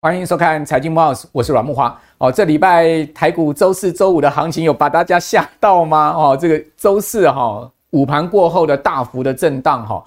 欢迎收看财经 boss 我是阮慕驊。哦，这礼拜台股周四、周五的行情有把大家吓到吗？哦，这个周四哈午盘过后的大幅的震荡哈，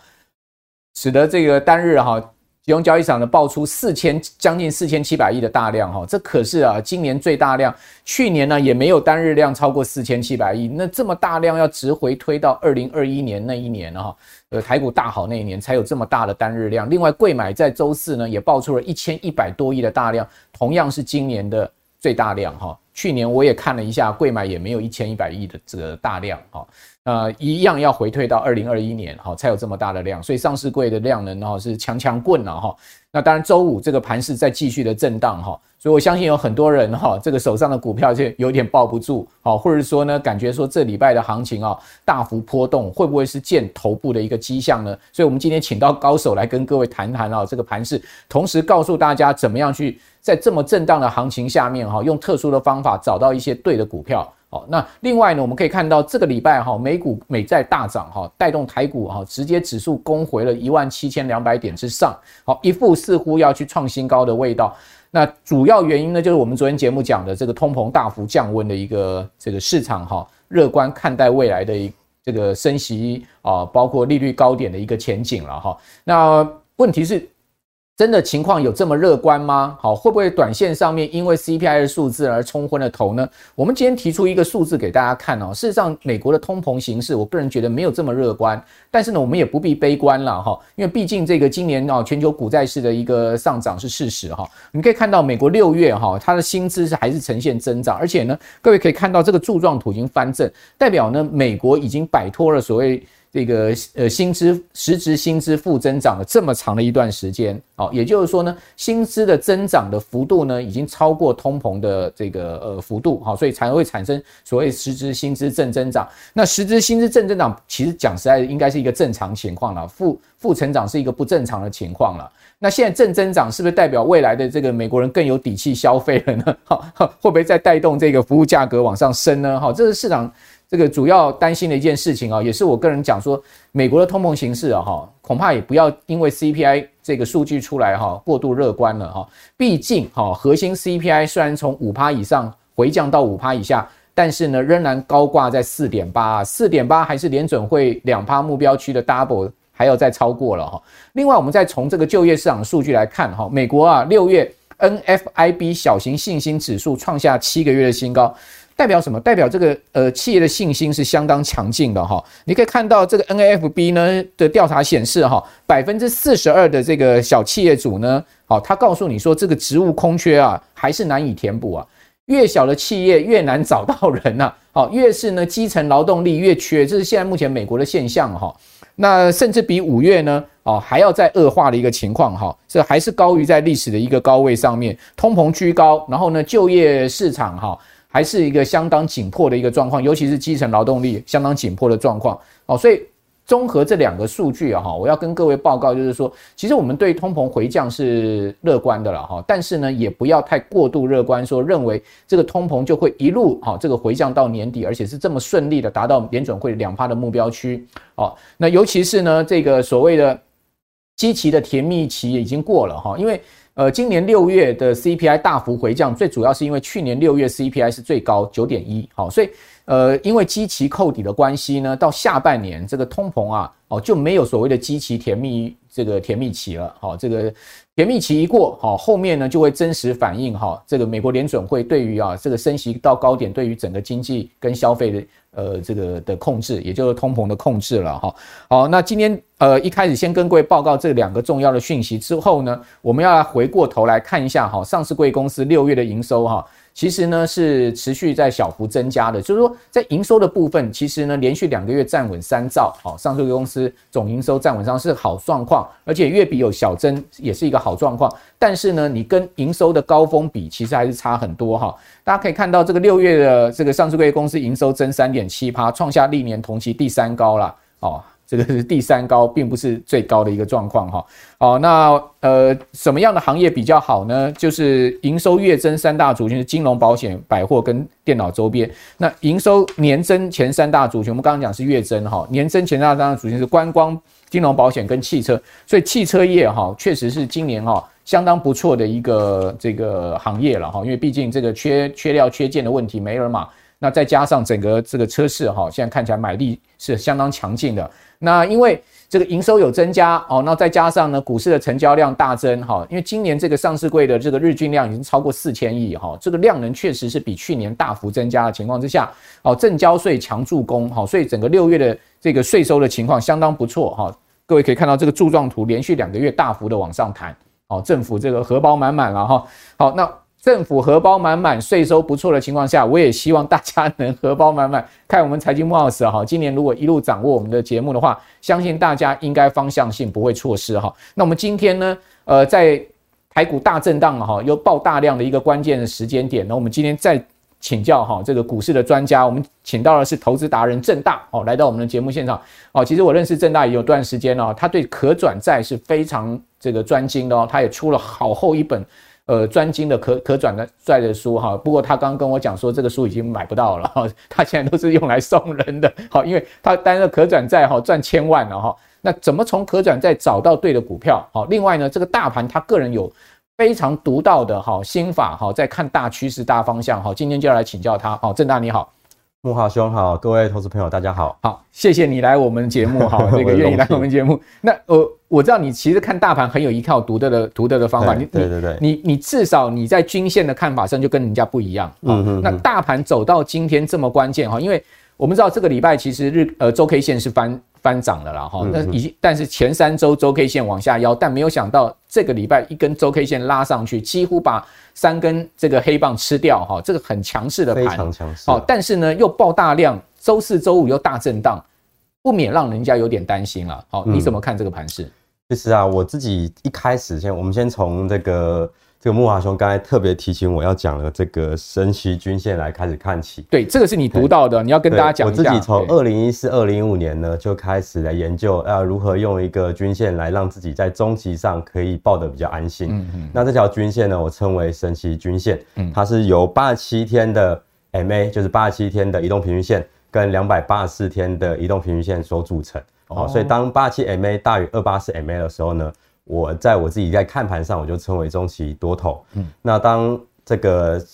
使得这个单日哈。集中交易场呢爆出四千将近四千七百亿的大量哈，这可是啊今年最大量，去年呢也没有单日量超过四千七百亿，那这么大量要直回推到二零二一年那一年哈，呃台股大好那一年才有这么大的单日量。另外贵买在周四呢也爆出了一千一百多亿的大量，同样是今年的最大量哈。去年我也看了一下贵买也没有一千一百亿的这个大量哈。呃，一样要回退到二零二一年哈，才有这么大的量，所以上市柜的量能哈是强强棍了哈。那当然，周五这个盘势在继续的震荡哈，所以我相信有很多人哈，这个手上的股票就有点抱不住，好，或者说呢，感觉说这礼拜的行情啊大幅波动，会不会是见头部的一个迹象呢？所以，我们今天请到高手来跟各位谈谈啊，这个盘势，同时告诉大家怎么样去在这么震荡的行情下面哈，用特殊的方法找到一些对的股票。好，那另外呢，我们可以看到这个礼拜哈，美股美债大涨哈，带动台股哈，直接指数攻回了一万七千两百点之上，好，一副似乎要去创新高的味道。那主要原因呢，就是我们昨天节目讲的这个通膨大幅降温的一个这个市场哈，乐观看待未来的一这个升息啊，包括利率高点的一个前景了哈。那问题是。真的情况有这么乐观吗？好，会不会短线上面因为 CPI 的数字而冲昏了头呢？我们今天提出一个数字给大家看哦。事实上，美国的通膨形势，我个人觉得没有这么乐观。但是呢，我们也不必悲观了哈，因为毕竟这个今年啊，全球股债市的一个上涨是事实哈。你可以看到美国六月哈，它的薪资是还是呈现增长，而且呢，各位可以看到这个柱状图已经翻正，代表呢，美国已经摆脱了所谓。这个呃薪资实质薪资负增长了这么长的一段时间，哦，也就是说呢，薪资的增长的幅度呢，已经超过通膨的这个呃幅度，好，所以才会产生所谓实质薪资正增长。那实质薪资正增长，其实讲实在，应该是一个正常情况了，负负成长是一个不正常的情况了。那现在正增长是不是代表未来的这个美国人更有底气消费了呢？好，会不会再带动这个服务价格往上升呢？好，这是市场。这个主要担心的一件事情啊，也是我个人讲说，美国的通膨形势啊，哈，恐怕也不要因为 CPI 这个数据出来哈，过度乐观了哈。毕竟哈，核心 CPI 虽然从五趴以上回降到五趴以下，但是呢，仍然高挂在四点八，四点八还是联准会两趴目标区的 double，还要再超过了哈。另外，我们再从这个就业市场数据来看哈，美国啊，六月 NFIB 小型信心指数创下七个月的新高。代表什么？代表这个呃企业的信心是相当强劲的哈。你可以看到这个 NAFB 呢的调查显示哈，百分之四十二的这个小企业主呢，好，他告诉你说这个职务空缺啊还是难以填补啊。越小的企业越难找到人呐，好，越是呢基层劳动力越缺，这是现在目前美国的现象哈。那甚至比五月呢，哦还要再恶化的一个情况哈，这还是高于在历史的一个高位上面，通膨居高，然后呢就业市场哈。还是一个相当紧迫的一个状况，尤其是基层劳动力相当紧迫的状况。哦，所以综合这两个数据啊，哈，我要跟各位报告，就是说，其实我们对通膨回降是乐观的了，哈，但是呢，也不要太过度乐观，说认为这个通膨就会一路哈，这个回降到年底，而且是这么顺利的达到联准会两趴的目标区。哦，那尤其是呢，这个所谓的积极的甜蜜期已经过了，哈，因为。呃，今年六月的 CPI 大幅回降，最主要是因为去年六月 CPI 是最高九点一，好，所以呃，因为基期扣底的关系呢，到下半年这个通膨啊，哦就没有所谓的基期甜蜜这个甜蜜期了，好，这个甜蜜期一过，好，后面呢就会真实反映哈，这个美国联准会对于啊这个升息到高点，对于整个经济跟消费的。呃，这个的控制，也就是通膨的控制了哈。好，那今天呃一开始先跟各位报告这两个重要的讯息之后呢，我们要来回过头来看一下哈，上市贵公司六月的营收哈。其实呢是持续在小幅增加的，就是说在营收的部分，其实呢连续两个月站稳三兆，好，上市公司总营收站稳上是好状况，而且月比有小增，也是一个好状况。但是呢，你跟营收的高峰比，其实还是差很多哈。大家可以看到，这个六月的这个上市公司营收增三点七趴，创下历年同期第三高了，哦。这个是第三高，并不是最高的一个状况哈。好，那呃，什么样的行业比较好呢？就是营收月增三大族群是金融、保险、百货跟电脑周边。那营收年增前三大族群，我们刚刚讲是月增哈，年增前三大族群是观光、金融、保险跟汽车。所以汽车业哈，确实是今年哈相当不错的一个这个行业了哈，因为毕竟这个缺缺料、缺件的问题没了嘛。那再加上整个这个车市哈，现在看起来买力是相当强劲的。那因为这个营收有增加哦，那再加上呢，股市的成交量大增哈，因为今年这个上市柜的这个日均量已经超过四千亿哈，这个量能确实是比去年大幅增加的情况之下，哦，正交税强助攻哈，所以整个六月的这个税收的情况相当不错哈。各位可以看到这个柱状图连续两个月大幅的往上弹，哦，政府这个荷包满满了哈。好，那。政府荷包满满，税收不错的情况下，我也希望大家能荷包满满。看我们财经慕 House 哈，今年如果一路掌握我们的节目的话，相信大家应该方向性不会错失哈。那我们今天呢，呃，在台股大震荡哈，又爆大量的一个关键的时间点，那我们今天再请教哈这个股市的专家，我们请到的是投资达人郑大哦，来到我们的节目现场哦。其实我认识郑大也有段时间了，他对可转债是非常这个专精的哦，他也出了好厚一本。呃，专精的可可转的债的书哈，不过他刚刚跟我讲说这个书已经买不到了哈，他现在都是用来送人的，好，因为他担任可转债哈赚千万了哈，那怎么从可转债找到对的股票？好，另外呢，这个大盘他个人有非常独到的哈心法哈，在看大趋势大方向哈，今天就要来请教他，好，郑大你好。慕驊兄好，各位投资朋友大家好，好，谢谢你来我们节目哈，这个愿意来我们节目。那呃，我知道你其实看大盘很有一套独特的独特的方法，你对对对，你你至少你在均线的看法上就跟人家不一样。嗯嗯。那大盘走到今天这么关键哈，因为我们知道这个礼拜其实日呃周 K 线是翻。翻涨了啦哈，那已经，但是前三周周 K 线往下腰，但没有想到这个礼拜一根周 K 线拉上去，几乎把三根这个黑棒吃掉哈，这个很强势的盘，非常强势。但是呢又爆大量，周四周五又大震荡，不免让人家有点担心了。好，你怎么看这个盘势？其实啊，我自己一开始先，我们先从这个。这个木华兄刚才特别提醒我要讲的这个神奇均线来开始看起，对，这个是你读到的，你要跟大家讲一下。我自己从二零一四、二零一五年呢就开始来研究，要如何用一个均线来让自己在中期上可以抱得比较安心。嗯嗯。那这条均线呢，我称为神奇均线，它是由八十七天的 MA，就是八十七天的移动平均线，跟两百八十四天的移动平均线所组成。哦。所以当八十七 MA 大于二八四 MA 的时候呢，我在我自己在看盘上，我就称为中期多头。嗯，那当这个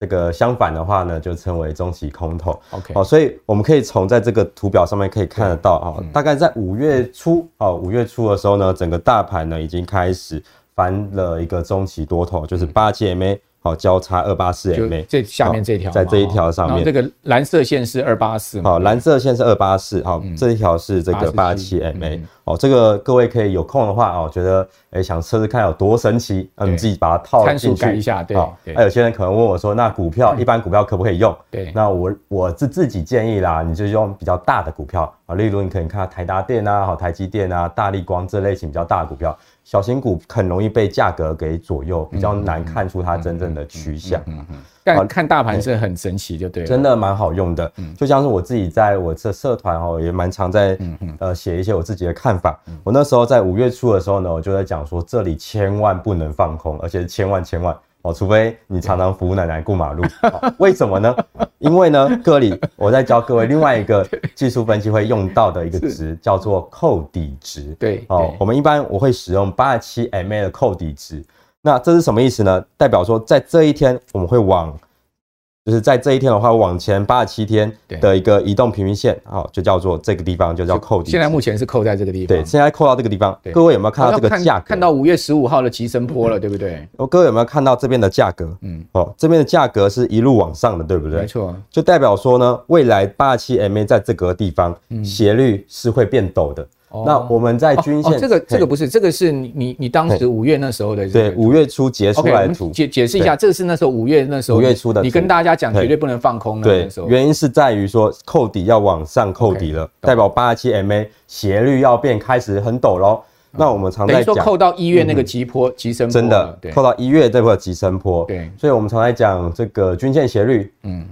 这个相反的话呢，就称为中期空头。OK，好，所以我们可以从在这个图表上面可以看得到啊，大概在五月初啊，五月初的时候呢，整个大盘呢已经开始翻了一个中期多头，就是八七 MA。好，交叉二八四 MA，这下面这条，在这一条上面，这个蓝色线是二八四，好，蓝色线是二八四，好，这一条是这个八七 MA，哦，这个各位可以有空的话哦，觉得哎想测试看有多神奇，那，你自己把它套进去一下，对，那有些人可能问我说，那股票一般股票可不可以用？对，那我我是自己建议啦，你就用比较大的股票啊，例如你可能看台达电啊，好，台积电啊，大力光这类型比较大的股票。小型股很容易被价格给左右，比较难看出它真正的趋向。嗯嗯，但看大盘是很神奇，就对了，真的蛮好用的。嗯，就像是我自己在我这社团哦，也蛮常在呃写一些我自己的看法。我那时候在五月初的时候呢，我就在讲说，这里千万不能放空，而且千万千万。哦，除非你常常扶奶奶过马路，为什么呢？因为呢，这里我在教各位另外一个 技术分析会用到的一个值，叫做扣底值。对，哦，我们一般我会使用八十七 MA 的扣底值，那这是什么意思呢？代表说在这一天我们会往。就是在这一天的话，往前八十七天的一个移动平均线，好，就叫做这个地方就叫扣底。现在目前是扣在这个地方。对，现在扣到这个地方。各位有没有看到这个价格？看到五月十五号的急升坡了，对不对？哦，各位有没有看到这边的价格？嗯，哦，这边的价格是一路往上的，对不对？没错。就代表说呢，未来八十七 MA 在这个地方斜率是会变陡的。那我们在均线，这个这个不是，这个是你你你当时五月那时候的，对，五月初截出来的图。解解释一下，这个是那时候五月那时候五月初的，你跟大家讲绝对不能放空。对，原因是在于说扣底要往上扣底了，代表八十七 MA 斜率要变开始很陡喽。那我们常在讲，扣到一月那个急坡急升，真的扣到一月这个急升坡。对，所以我们常在讲这个均线斜率，嗯，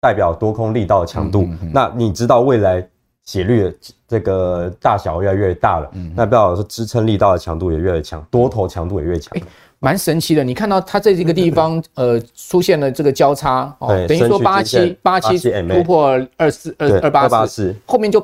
代表多空力道的强度。那你知道未来？斜率的这个大小越来越大了，嗯，那代表说支撑力道的强度也越来越强，多头强度也越强。欸蛮神奇的，你看到它在这个地方，呃，出现了这个交叉，哦，等于说八七八七突破二四二二八四，后面就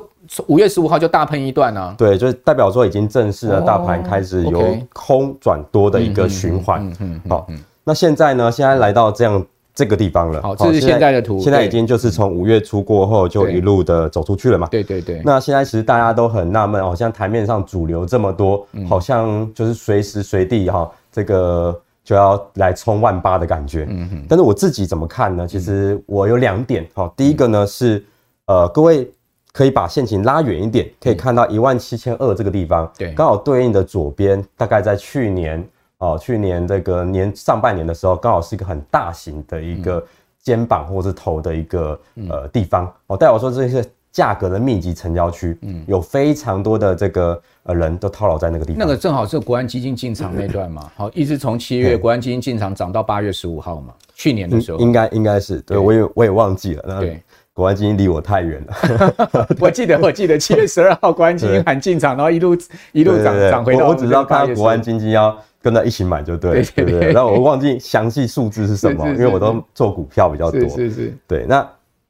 五月十五号就大喷一段啊。对，就是代表说已经正式的大盘开始由空转多的一个循环。嗯嗯。好，那现在呢？现在来到这样这个地方了。好，这是现在的图。现在已经就是从五月初过后就一路的走出去了嘛。对对对。那现在其实大家都很纳闷，好像台面上主流这么多，好像就是随时随地哈。这个就要来冲万八的感觉，嗯哼。但是我自己怎么看呢？其实我有两点哈。第一个呢是，呃，各位可以把线型拉远一点，可以看到一万七千二这个地方，对，刚好对应的左边，大概在去年哦，去年这个年上半年的时候，刚好是一个很大型的一个肩膀或者是头的一个呃地方。哦，代表说这些。价格的密集成交区，嗯，有非常多的这个呃人都套牢在那个地方。那个正好是国安基金进场那段嘛，好，一直从七月国安基金进场涨到八月十五号嘛，去年的时候。应该应该是，对，我也我也忘记了。对，国安基金离我太远了。我记得我记得七月十二 号国安基金喊进场，然后一路一路涨涨回到。我只知道看到国安基金要跟他一起买就对，对对对。然后我忘记详细数字是什么，因为我都做股票比较多。是是。对，那。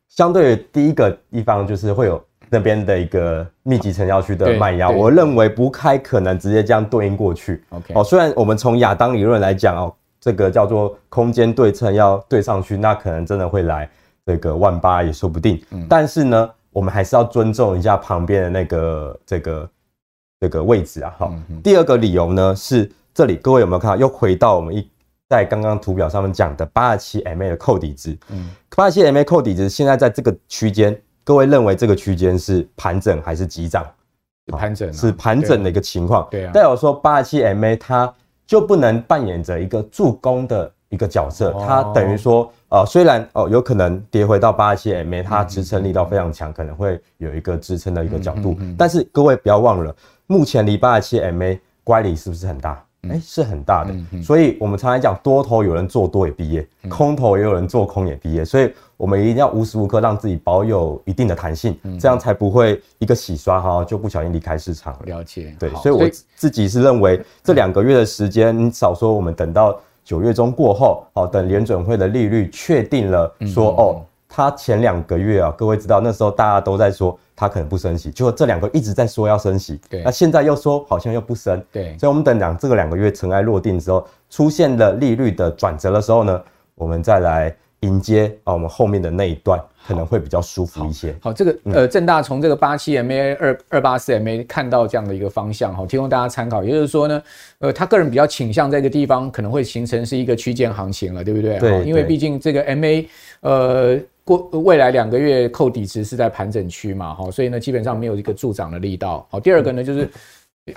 相对于第一个地方，就是会有那边的一个密集成交区的卖压，我认为不太可能直接这样对应过去。OK，哦，虽然我们从亚当理论来讲哦，这个叫做空间对称要对上去，那可能真的会来这个万八也说不定。嗯，但是呢，我们还是要尊重一下旁边的那个这个这个位置啊。好，第二个理由呢是这里，各位有没有看到？又回到我们一。在刚刚图表上面讲的八十七 MA 的扣底值，嗯，八十七 MA 扣底值现在在这个区间，各位认为这个区间是盘整还是急涨？盘整，是盘整的一个情况。对啊，代表说八十七 MA 它就不能扮演着一个助攻的一个角色，它等于说，呃，虽然哦有可能跌回到八十七 MA，它支撑力道非常强，可能会有一个支撑的一个角度，但是各位不要忘了，目前离八十七 MA 乖离是不是很大？哎、欸，是很大的，所以我们常常讲多头有人做多也毕业，嗯、空头也有人做空也毕业，所以我们一定要无时无刻让自己保有一定的弹性，嗯、这样才不会一个洗刷哈就不小心离开市场了。了解，对，所以我自己是认为这两个月的时间，你少说我们等到九月中过后，好，等联准会的利率确定了，说哦，它前两个月啊，各位知道那时候大家都在说。他可能不升息，就这两个一直在说要升息，对，那现在又说好像又不升，对，所以我们等两这个两个月尘埃落定之后，出现了利率的转折的时候呢，我们再来迎接啊我们后面的那一段可能会比较舒服一些。好，好，这个呃正大从这个八七 MA 二二八四 MA 看到这样的一个方向哈，提供大家参考。也就是说呢，呃，他个人比较倾向在这个地方可能会形成是一个区间行情了，对不对？对，因为毕竟这个 MA 呃。过未来两个月扣底值是在盘整区嘛，哈，所以呢基本上没有一个助长的力道。好，第二个呢就是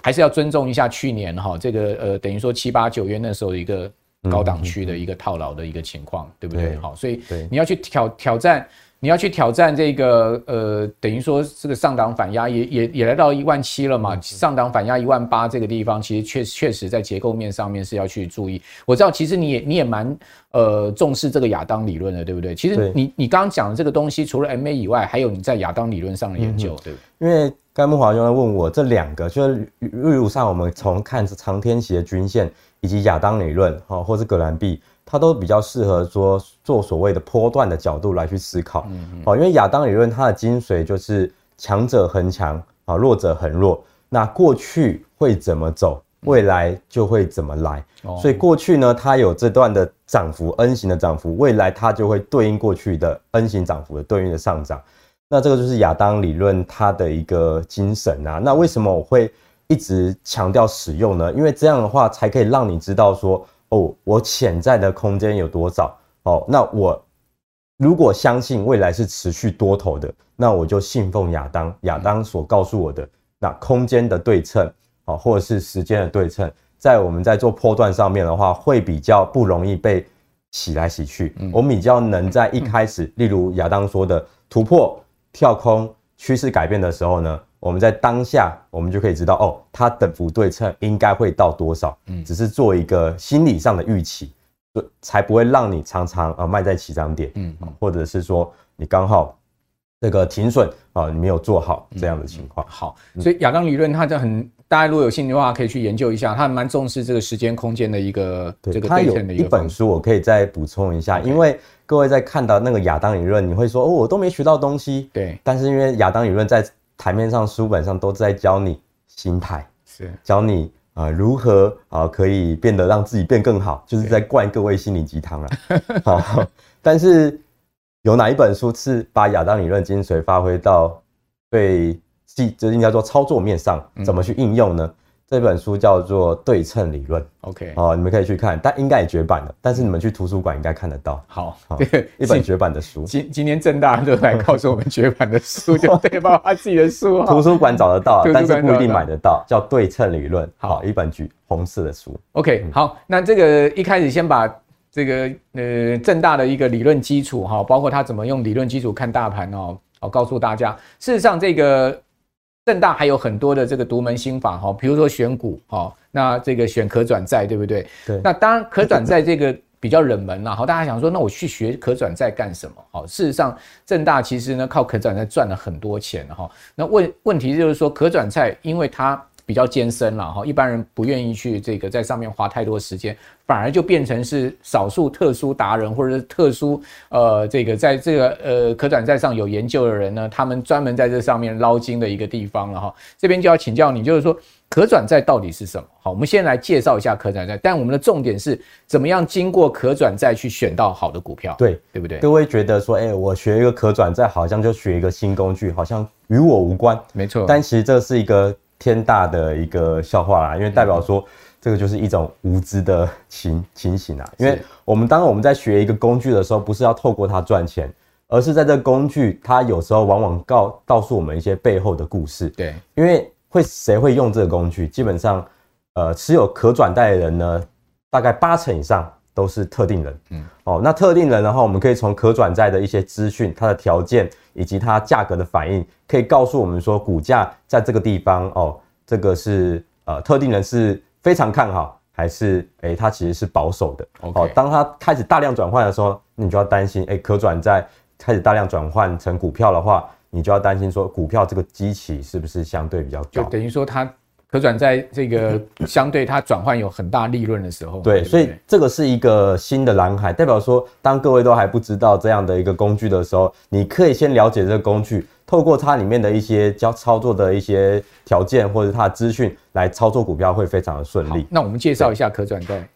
还是要尊重一下去年哈这个呃等于说七八九月那时候一个高档区的一个套牢的一个情况，对不对？好，所以你要去挑挑战。你要去挑战这个，呃，等于说这个上档反压也也也来到一万七了嘛？上档反压一万八这个地方，其实确确实在结构面上面是要去注意。我知道，其实你也你也蛮呃重视这个亚当理论的，对不对？其实你你刚刚讲的这个东西，除了 MA 以外，还有你在亚当理论上的研究，对不对？因为刚木华兄在问我这两个，就是例如上我们从看长天期的均线，以及亚当理论，哈，或是葛兰碧。它都比较适合说做所谓的波段的角度来去思考，哦，因为亚当理论它的精髓就是强者恒强啊，弱者恒弱。那过去会怎么走，未来就会怎么来。所以过去呢，它有这段的涨幅，N 型的涨幅，未来它就会对应过去的 N 型涨幅的对应的上涨。那这个就是亚当理论它的一个精神啊。那为什么我会一直强调使用呢？因为这样的话才可以让你知道说。哦，我潜在的空间有多少？哦，那我如果相信未来是持续多头的，那我就信奉亚当，亚当所告诉我的那空间的对称，哦，或者是时间的对称，在我们在做波段上面的话，会比较不容易被洗来洗去。我们比较能在一开始，例如亚当说的突破、跳空、趋势改变的时候呢，我们在当下，我们就可以知道哦，它等幅对称应该会到多少？嗯，只是做一个心理上的预期，才不会让你常常啊卖在起涨点，嗯，或者是说你刚好这个停损啊，你没有做好这样的情况。好，所以亚当理论它就很，大家如果有兴趣的话，可以去研究一下，它蛮重视这个时间空间的一个这个对称的一个。一本书我可以再补充一下，因为各位在看到那个亚当理论，你会说哦，我都没学到东西。对，但是因为亚当理论在台面上、书本上都在教你心态，是教你啊如何啊可以变得让自己变更好，就是在灌各位心灵鸡汤了。好，但是。有哪一本书是把亚当理论精髓发挥到最细，就是应该说操作面上，怎么去应用呢？嗯、这本书叫做对称理论。OK，哦，你们可以去看，但应该也绝版了。但是你们去图书馆应该看得到。好，对，一本绝版的书。今今天正大就来告诉我们绝版的书，就对，包括他自己的书。图书馆找得到，但是不一定买得到。叫对称理论。好，一本橘红色的书。OK，好，那这个一开始先把。这个呃，正大的一个理论基础哈，包括他怎么用理论基础看大盘哦，我告诉大家，事实上这个政大还有很多的这个独门心法哈，比如说选股哈，那这个选可转债对不对？对。那当然可转债这个比较冷门了哈，大家想说，那我去学可转债干什么？好，事实上正大其实呢靠可转债赚了很多钱哈。那问问题就是说可转债，因为它比较艰深了哈，一般人不愿意去这个在上面花太多时间，反而就变成是少数特殊达人或者是特殊呃这个在这个呃可转债上有研究的人呢，他们专门在这上面捞金的一个地方了哈。这边就要请教你，就是说可转债到底是什么？好，我们先来介绍一下可转债，但我们的重点是怎么样经过可转债去选到好的股票，对对不对？各位觉得说，哎、欸，我学一个可转债，好像就学一个新工具，好像与我无关，没错。但其实这是一个。天大的一个笑话啦，因为代表说这个就是一种无知的情情形啊。因为我们当我们在学一个工具的时候，不是要透过它赚钱，而是在这个工具，它有时候往往告告诉我们一些背后的故事。对，因为会谁会用这个工具？基本上，呃，持有可转贷的人呢，大概八成以上。都是特定人，嗯，哦，那特定人的话，我们可以从可转债的一些资讯、它的条件以及它价格的反应，可以告诉我们说，股价在这个地方，哦，这个是呃特定人是非常看好，还是诶它其实是保守的。哦，当它开始大量转换的时候，你就要担心，诶可转债开始大量转换成股票的话，你就要担心说，股票这个基期是不是相对比较高？就等于说它。可转债这个相对它转换有很大利润的时候，对，所以这个是一个新的蓝海，代表说，当各位都还不知道这样的一个工具的时候，你可以先了解这个工具。透过它里面的一些教操作的一些条件，或者它的资讯来操作股票会非常的顺利。那我们介绍一下可转债。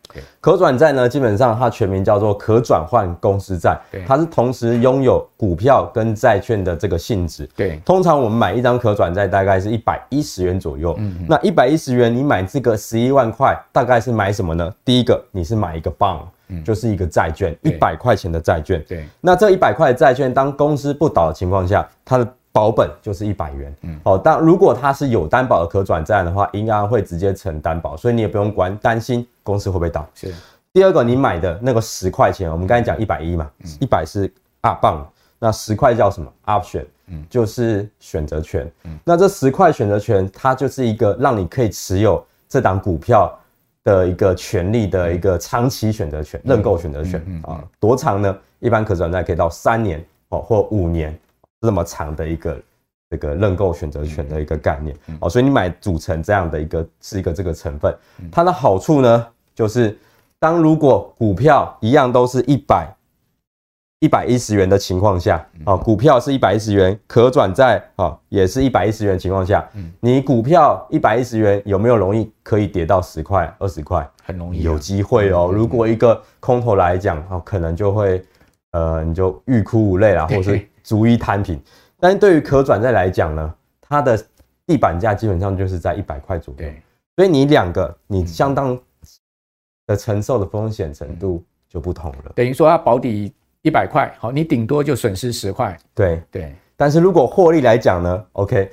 可转债呢，基本上它全名叫做可转换公司债，它是同时拥有股票跟债券的这个性质。对，通常我们买一张可转债大概是一百一十元左右。嗯，那一百一十元你买这个十一万块，大概是买什么呢？第一个你是买一个 bond。就是一个债券，一百块钱的债券。对，那这一百块的债券，当公司不倒的情况下，它的保本就是一百元。嗯，好，但如果它是有担保的可转债的话，银行会直接承担保，所以你也不用管担心公司会不会倒。是。第二个，你买的那个十块钱，我们刚才讲一百一嘛，一百是啊棒，那十块叫什么？option，嗯，就是选择权。嗯，那这十块选择权，它就是一个让你可以持有这档股票。的一个权利的一个长期选择权，认购选择权啊，多长呢？一般可转债可以到三年哦，或五年这么长的一个这个认购选择权的一个概念哦，所以你买组成这样的一个是一个这个成分，它的好处呢，就是当如果股票一样都是一百。一百一十元的情况下，啊，股票是一百一十元，可转债啊也是一百一十元的情况下，你股票一百一十元有没有容易可以跌到十块、二十块？很容易，有机会哦。如果一个空头来讲，哦，可能就会，呃，你就欲哭无泪啦，或是逐一摊平。但是对于可转债来讲呢，它的地板价基本上就是在一百块左右，所以你两个你相当的承受的风险程度就不同了。等于说它保底。一百块，好，你顶多就损失十块。对对，但是如果获利来讲呢？OK，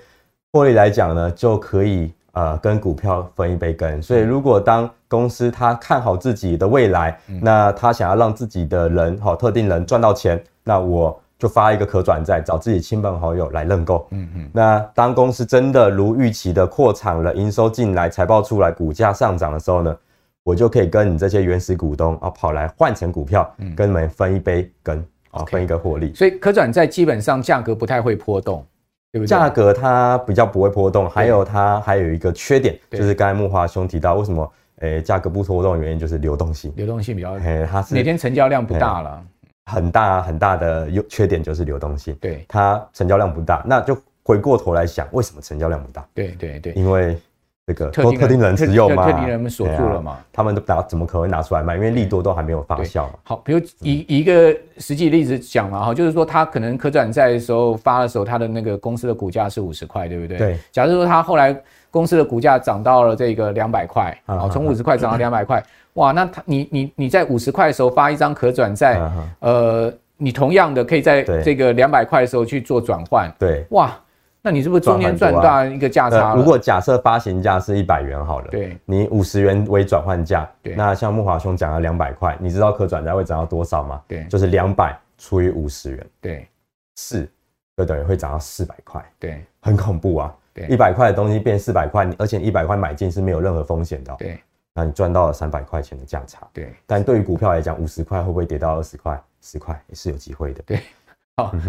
获利来讲呢，就可以呃跟股票分一杯羹。所以如果当公司他看好自己的未来，嗯、那他想要让自己的人好特定人赚到钱，那我就发一个可转债，找自己亲朋好友来认购。嗯嗯。那当公司真的如预期的扩产了，营收进来，财报出来，股价上涨的时候呢？我就可以跟你这些原始股东啊跑来换成股票，跟你们分一杯羹。啊，分一个获利。所以可转债基本上价格不太会波动，对不对？价格它比较不会波动，还有它还有一个缺点，就是刚才木华兄提到，为什么诶价格不波动的原因就是流动性，流动性比较，诶它是每天成交量不大了，很大很大的优缺点就是流动性，对，它成交量不大，那就回过头来想，为什么成交量不大？对对对，因为。这个特定特定人持有嘛，特定人们锁住了嘛，啊、他们都拿怎么可能拿出来卖？因为利多都还没有发酵。好，比如以一个实际例子讲嘛，哈，就是说他可能可转债的时候发的时候，他的那个公司的股价是五十块，对不对？对。假如说他后来公司的股价涨到了这个两百块，啊，从五十块涨到两百块，哇，那他你你你在五十块的时候发一张可转债，呃，你同样的可以在这个两百块的时候去做转换，对，哇。那你是不是中间赚大一个价差？如果假设发行价是一百元好了，对，你五十元为转换价，对，那像木华兄讲了两百块，你知道可转债会涨到多少吗？对，就是两百除以五十元，对，四就等于会涨到四百块，对，很恐怖啊，对，一百块的东西变四百块，而且一百块买进是没有任何风险的，对，那你赚到了三百块钱的价差，对，但对于股票来讲，五十块会不会跌到二十块、十块也是有机会的，对。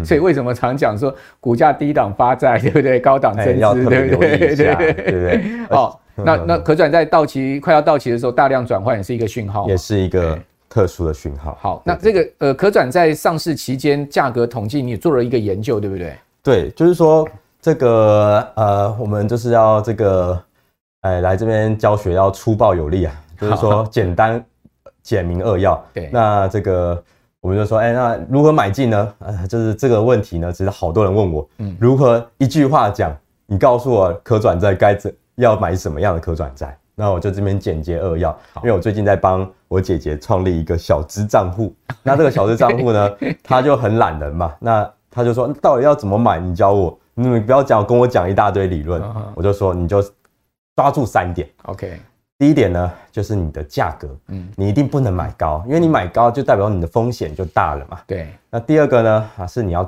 所以为什么常讲说股价低档发债，对不对？高档增资，对不对？对对对。哦，那那可转债到期快要到期的时候，大量转换也是一个讯号，也是一个特殊的讯号。好，那这个呃可转债上市期间价格统计，你做了一个研究，对不对？对，就是说这个呃，我们就是要这个哎来这边教学要粗暴有力啊，就是说简单简明扼要。对，那这个。我们就说，哎、欸，那如何买进呢？呃，就是这个问题呢，其实好多人问我，嗯，如何一句话讲，你告诉我可转债该怎要买什么样的可转债？那我就这边简洁扼要，因为我最近在帮我姐姐创立一个小资账户，那这个小资账户呢，他就很懒人嘛，那他就说，到底要怎么买？你教我，你不要讲跟我讲一大堆理论，我就说你就抓住三点，OK。第一点呢，就是你的价格，嗯，你一定不能买高，因为你买高就代表你的风险就大了嘛。对。那第二个呢，啊，是你要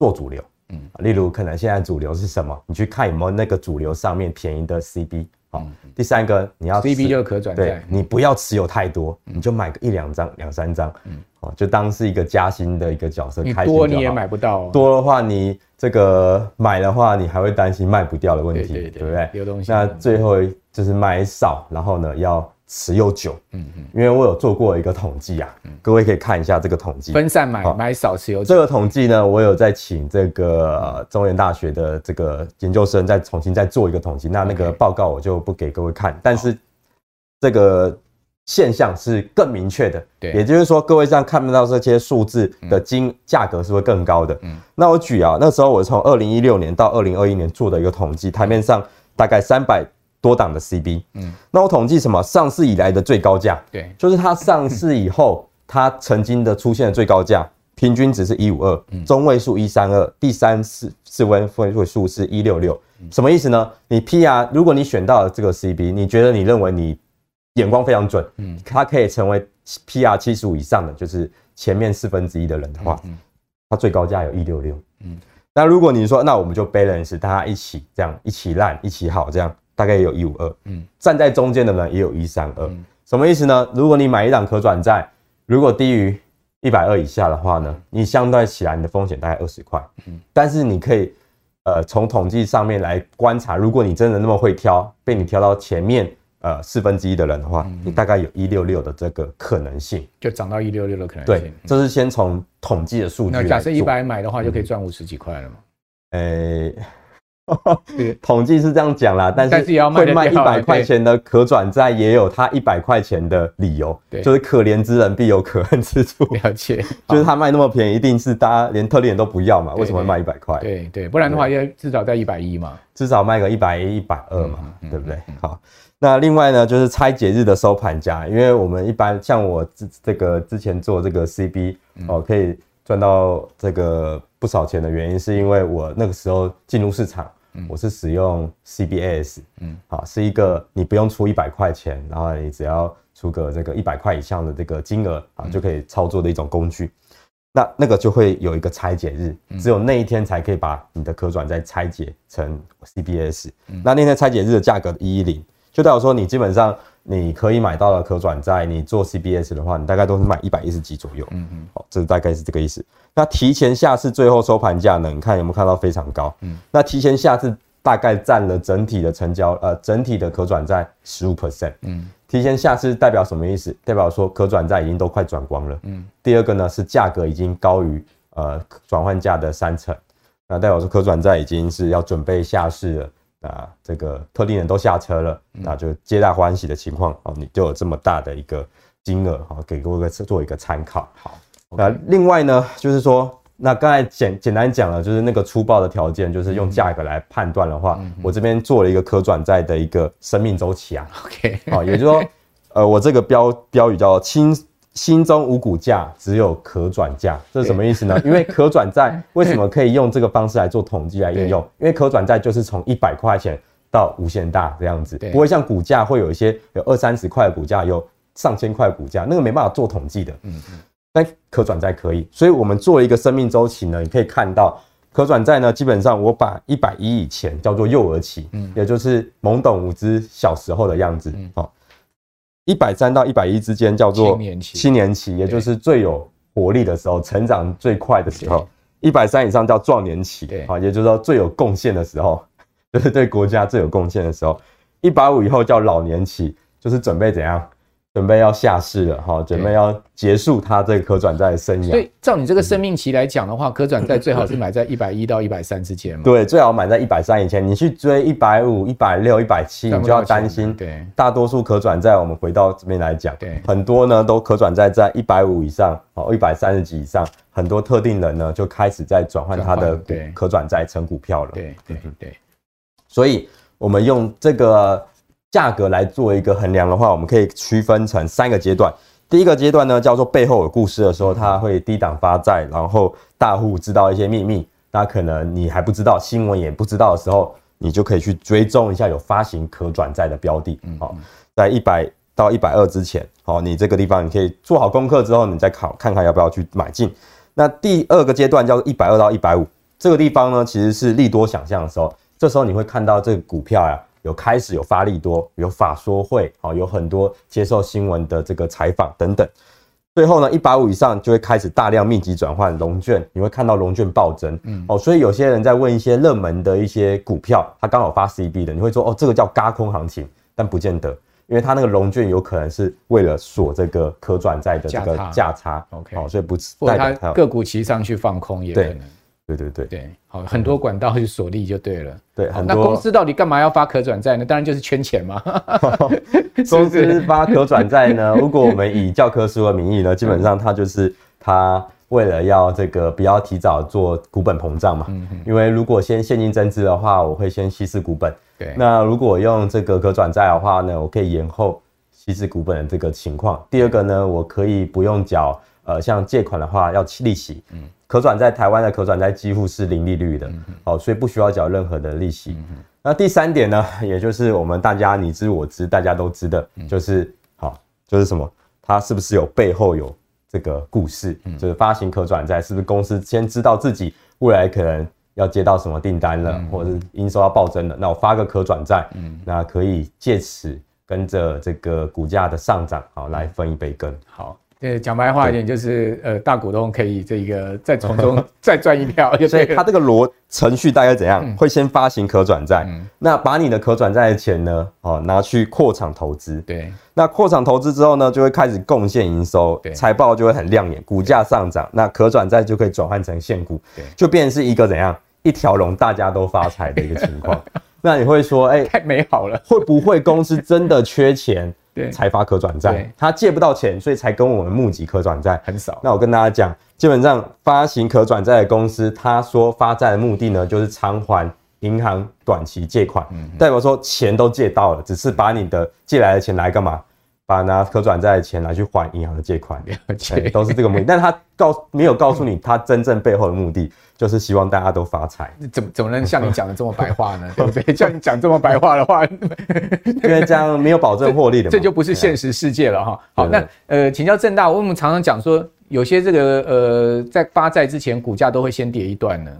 做主流，嗯，例如可能现在主流是什么，你去看有没有那个主流上面便宜的 CB，好。第三个你要 CB 就可转债，对，你不要持有太多，你就买个一两张、两三张，嗯，哦，就当是一个加薪的一个角色。开多你也买不到，多的话你这个买的话，你还会担心卖不掉的问题，对不对？流动性。那最后。就是买少，然后呢要持有久。嗯嗯，因为我有做过一个统计啊，各位可以看一下这个统计。分散买，买少持有久。这个统计呢，我有在请这个中原大学的这个研究生再重新再做一个统计。那那个报告我就不给各位看，但是这个现象是更明确的。对，也就是说，各位这样看不到这些数字的金价格是会更高的。嗯，那我举啊，那时候我从二零一六年到二零二一年做的一个统计，台面上大概三百。多档的 CB，嗯，那我统计什么？上市以来的最高价，对，就是它上市以后，它曾经的出现的最高价，平均值是一五二，中位数一三二，第三次次温分位数是一六六，什么意思呢？你 PR，如果你选到了这个 CB，你觉得你认为你眼光非常准，嗯，它可以成为 PR 七十五以上的，就是前面四分之一的人的话，它最高价有一六六，嗯，那如果你说，那我们就 balance，大家一起这样，一起烂，一起好这样。大概也有一五二，嗯，站在中间的呢也有一三二，什么意思呢？如果你买一档可转债，如果低于一百二以下的话呢，你相对起来你的风险大概二十块，嗯，但是你可以，呃，从统计上面来观察，如果你真的那么会挑，被你挑到前面，呃，四分之一的人的话，你大概有一六六的这个可能性，就涨到一六六的可能性。对，这是先从统计的数据。那假设一百买的话，就可以赚五十几块了嘛？诶。统计是这样讲啦，但是会卖一百块钱的可转债，也有他一百块钱的理由，对，就是可怜之人必有可恨之处。了解，就是他卖那么便宜，一定是大家连特例人都不要嘛？为什么会卖一百块？对对，不然的话要至少在一百一嘛，至少卖个一百一、一百二嘛，对不对？好，那另外呢，就是拆解日的收盘价，因为我们一般像我这这个之前做这个 CB 哦，可以赚到这个不少钱的原因，是因为我那个时候进入市场。我是使用 CBS，嗯，好，是一个你不用出一百块钱，然后你只要出个这个一百块以上的这个金额啊，就可以操作的一种工具。那那个就会有一个拆解日，只有那一天才可以把你的可转债拆解成 CBS。那那天拆解日的价格一一零，就代表说你基本上你可以买到的可转债，你做 CBS 的话，你大概都是买一百一十几左右。嗯嗯，好，这大概是这个意思。那提前下市最后收盘价呢？你看有没有看到非常高？嗯，那提前下市大概占了整体的成交，呃，整体的可转债十五 percent。嗯，提前下市代表什么意思？代表说可转债已经都快转光了。嗯，第二个呢是价格已经高于呃转换价的三成，那代表说可转债已经是要准备下市了。啊，这个特定人都下车了，那就皆大欢喜的情况哦，你就有这么大的一个金额啊，给各位做一个参考。好，那另外呢，就是说，那刚才简简单讲了，就是那个粗暴的条件，就是用价格来判断的话，我这边做了一个可转债的一个生命周期啊。OK，好，也就是说，呃，我这个标标语叫轻。心中无股价，只有可转价，这是什么意思呢？因为可转债为什么可以用这个方式来做统计来应用？因为可转债就是从一百块钱到无限大这样子，不会像股价会有一些有二三十块的股价，有上千块股价，那个没办法做统计的。嗯嗯。但可转债可以，所以我们做了一个生命周期呢，你可以看到可转债呢，基本上我把一百一以前叫做幼儿期，嗯，也就是懵懂无知小时候的样子，哦。一百三到一百一之间叫做青年期，也就是最有活力的时候，成长最快的时候。一百三以上叫壮年期，啊，也就是说最有贡献的时候，就是对国家最有贡献的时候。一百五以后叫老年期，就是准备怎样？准备要下市了哈，准备要结束它这个可转债的生涯。所以，照你这个生命期来讲的话，可转债最好是买在一百一到一百三之间嘛。对，最好买在一百三以前。你去追一百五、一百六、一百七，你就要担心。对，大多数可转债，我们回到这边来讲，对，很多呢都可转债在一百五以上，哦，一百三十几以上，很多特定人呢就开始在转换他的可转债成股票了。对对对。所以我们用这个。价格来做一个衡量的话，我们可以区分成三个阶段。第一个阶段呢，叫做背后有故事的时候，它会低档发债，然后大户知道一些秘密，那可能你还不知道，新闻也不知道的时候，你就可以去追踪一下有发行可转债的标的。好，在一百到一百二之前，好，你这个地方你可以做好功课之后，你再考看看要不要去买进。那第二个阶段叫做一百二到一百五，这个地方呢，其实是利多想象的时候，这时候你会看到这个股票呀。有开始有发力多，有法说会，好，有很多接受新闻的这个采访等等。最后呢，一百五以上就会开始大量密集转换龙券，你会看到龙券暴增，嗯，哦，所以有些人在问一些热门的一些股票，它刚好发 CB 的，你会说哦，这个叫嘎空行情，但不见得，因为它那个龙券有可能是为了锁这个可转债的这个价差，OK，哦，所以不代表它个股齐上去放空也可能。对对对对，好，很多管道去锁利就对了。对，好，那公司到底干嘛要发可转债呢？当然就是圈钱嘛。公司发可转债呢，如果我们以教科书的名义呢，基本上它就是它为了要这个不要提早做股本膨胀嘛。嗯。因为如果先现金增资的话，我会先稀释股本。对。那如果用这个可转债的话呢，我可以延后稀释股本的这个情况。第二个呢，我可以不用缴呃，像借款的话要利息。嗯。可转债台湾的可转债几乎是零利率的，好，所以不需要缴任何的利息。那第三点呢，也就是我们大家你知我知，大家都知的，就是好，就是什么？它是不是有背后有这个故事？就是发行可转债，是不是公司先知道自己未来可能要接到什么订单了，或者是营收要暴增了？那我发个可转债，那可以借此跟着这个股价的上涨，好，来分一杯羹。好。对，讲白话一点就是，呃，大股东可以这个再从中 再赚一票，所以它这个逻程序大概怎样？嗯、会先发行可转债，嗯、那把你的可转债的钱呢，哦，拿去扩厂投资。对，那扩厂投资之后呢，就会开始贡献营收，对，财报就会很亮眼，股价上涨，那可转债就可以转换成现股，就变成是一个怎样一条龙，大家都发财的一个情况。那你会说，哎、欸，太美好了，会不会公司真的缺钱？对，才发可转债，他借不到钱，所以才跟我们募集可转债很少。那我跟大家讲，基本上发行可转债的公司，他说发债的目的呢，就是偿还银行短期借款，嗯、代表说钱都借到了，只是把你的借来的钱来干嘛？把拿可转债的钱拿去还银行的借款，都是这个目的。但他告没有告诉你，他真正背后的目的就是希望大家都发财。怎么怎么能像你讲的这么白话呢？对不对？像你讲这么白话的话，因为这样没有保证获利的这，这就不是现实世界了哈。好，那呃，请教正大，我们常常讲说，有些这个呃，在发债之前，股价都会先跌一段呢。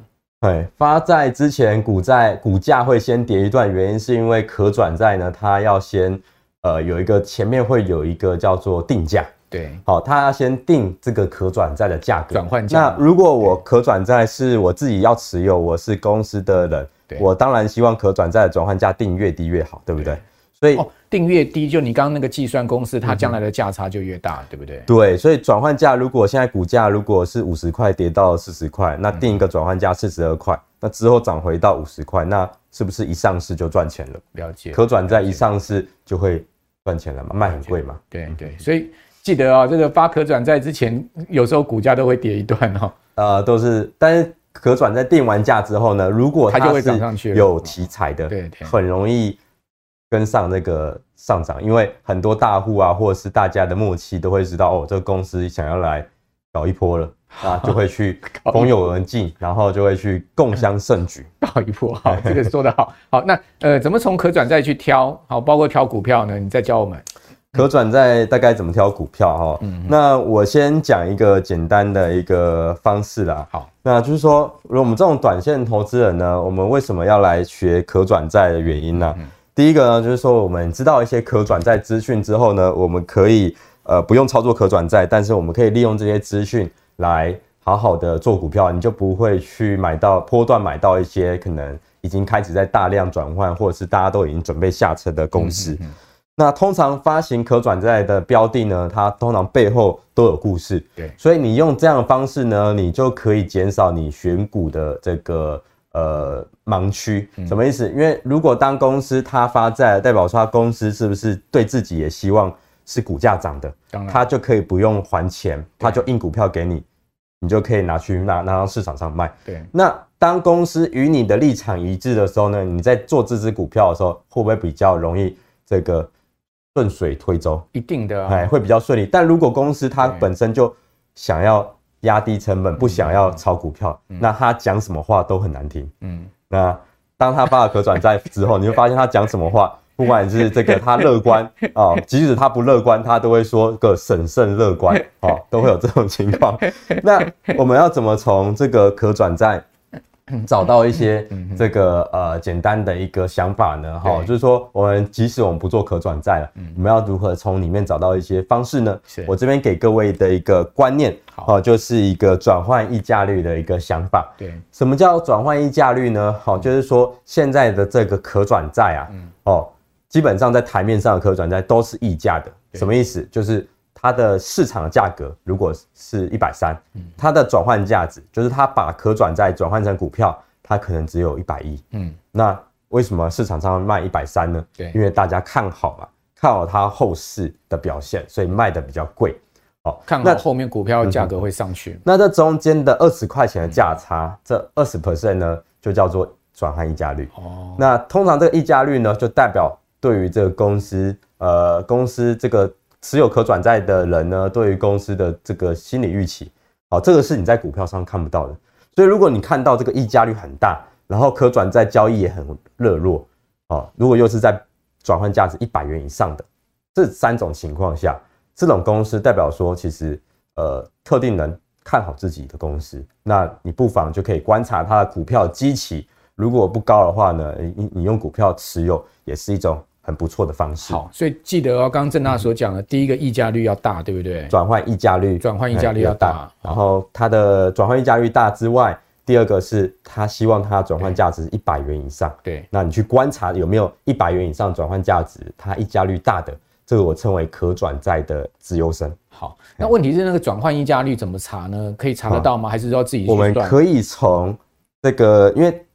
对，发债之前股债股价会先跌一段，原因是因为可转债呢，它要先。呃有一个前面会有一个叫做定价。对，好，他要先定这个可转债的价格，转换价。那如果我可转债是我自己要持有，我是公司的人，我当然希望可转债的转换价定越低越好，对不对？所以、哦、定越低，就你刚刚那个计算公式，它将来的价差就越大，嗯、对不对？对，所以转换价如果现在股价如果是五十块跌到四十块，那定一个转换价四十二块，那之后涨回到五十块，那是不是一上市就赚钱了？了解，可转债一上市就会赚钱了嘛，卖很贵嘛。对对，所以。记得啊、哦，这个发可转债之前，有时候股价都会跌一段哈、哦。呃，都是，但是可转债定完价之后呢，如果它就会涨上去，有题材的，对，很容易跟上那个上涨，因为很多大户啊，或者是大家的默契都会知道，哦，这个公司想要来搞一波了啊，就会去蜂拥而进，然后就会去共襄盛举，搞一波。好，这个说得好，好，那呃，怎么从可转债去挑？好，包括挑股票呢？你再教我们。可转债大概怎么挑股票哈？嗯，那我先讲一个简单的一个方式啦。好，那就是说，如果我们这种短线投资人呢，我们为什么要来学可转债的原因呢？第一个呢，就是说我们知道一些可转债资讯之后呢，我们可以呃不用操作可转债，但是我们可以利用这些资讯来好好的做股票，你就不会去买到波段买到一些可能已经开始在大量转换，或者是大家都已经准备下车的公司。那通常发行可转债的标的呢，它通常背后都有故事，对，所以你用这样的方式呢，你就可以减少你选股的这个呃盲区。什么意思？因为如果当公司它发债，代表说它公司是不是对自己也希望是股价涨的，他就可以不用还钱，他就印股票给你，你就可以拿去拿拿到市场上卖。对，那当公司与你的立场一致的时候呢，你在做这支股票的时候，会不会比较容易这个？顺水推舟，一定的，哎，会比较顺利。但如果公司它本身就想要压低成本，不想要炒股票，那他讲什么话都很难听。嗯，那当他发了可转债之后，你会发现他讲什么话，不管是这个他乐观啊，即使他不乐观，他都会说个审慎乐观啊，都会有这种情况。那我们要怎么从这个可转债？找到一些这个呃简单的一个想法呢，哈，就是说我们即使我们不做可转债了，我们要如何从里面找到一些方式呢？我这边给各位的一个观念，好，就是一个转换溢价率的一个想法。对，什么叫转换溢价率呢？好，就是说现在的这个可转债啊，哦，基本上在台面上的可转债都是溢价的，什么意思？就是。它的市场的价格如果是一百三，它的转换价值就是它把可转债转换成股票，它可能只有一百亿。嗯，那为什么市场上卖一百三呢？对，因为大家看好嘛，看好它后市的表现，所以卖的比较贵。哦，看好后面股票价格会上去。那这中间的二十块钱的价差，这二十 percent 呢，就叫做转换溢价率。哦，那通常这个溢价率呢，就代表对于这个公司，呃，公司这个。持有可转债的人呢，对于公司的这个心理预期，好，这个是你在股票上看不到的。所以，如果你看到这个溢价率很大，然后可转债交易也很热络，啊，如果又是在转换价值一百元以上的这三种情况下，这种公司代表说，其实呃，特定人看好自己的公司，那你不妨就可以观察它的股票基期，如果不高的话呢，你你用股票持有也是一种。很不错的方式。好，所以记得哦，刚刚郑大所讲的，第一个溢价率要大，对不对？转换溢价率，转换溢价率要大。然后它的转换溢价率大之外，第二个是他希望它转换价值一百元以上。对，那你去观察有没有一百元以上转换价值，它溢价率大的，这个我称为可转债的自由身。好，那问题是那个转换溢价率怎么查呢？可以查得到吗？还是要自己？我们可以从这个，因为。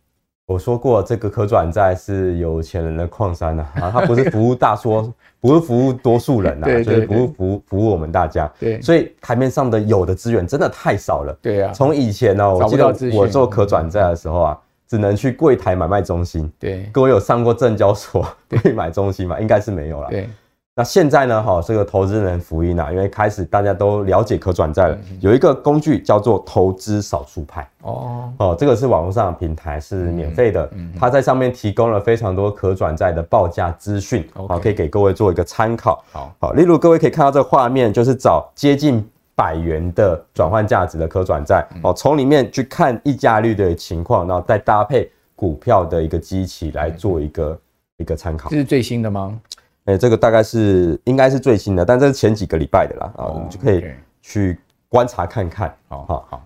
我说过，这个可转债是有钱人的矿山呐，啊，它不是服务大说，不是服务多数人呐，就是服务服务服务我们大家。对，所以台面上的有的资源真的太少了。对啊，从以前呢，我记得我做可转债的时候啊，只能去柜台买卖中心。对，各位有上过证交所柜买中心吗？应该是没有了。对。那现在呢？哈，这个投资人福音啊，因为开始大家都了解可转债了，有一个工具叫做投资少数派。哦哦，这个是网络上的平台，是免费的。它在上面提供了非常多可转债的报价资讯，好，可以给各位做一个参考。好，好，例如各位可以看到这个画面，就是找接近百元的转换价值的可转债，哦，从里面去看溢价率的情况，然后再搭配股票的一个基期来做一个一个参考。这是最新的吗？哎、欸，这个大概是应该是最新的，但这是前几个礼拜的啦，啊、哦，你就可以去观察看看。好好好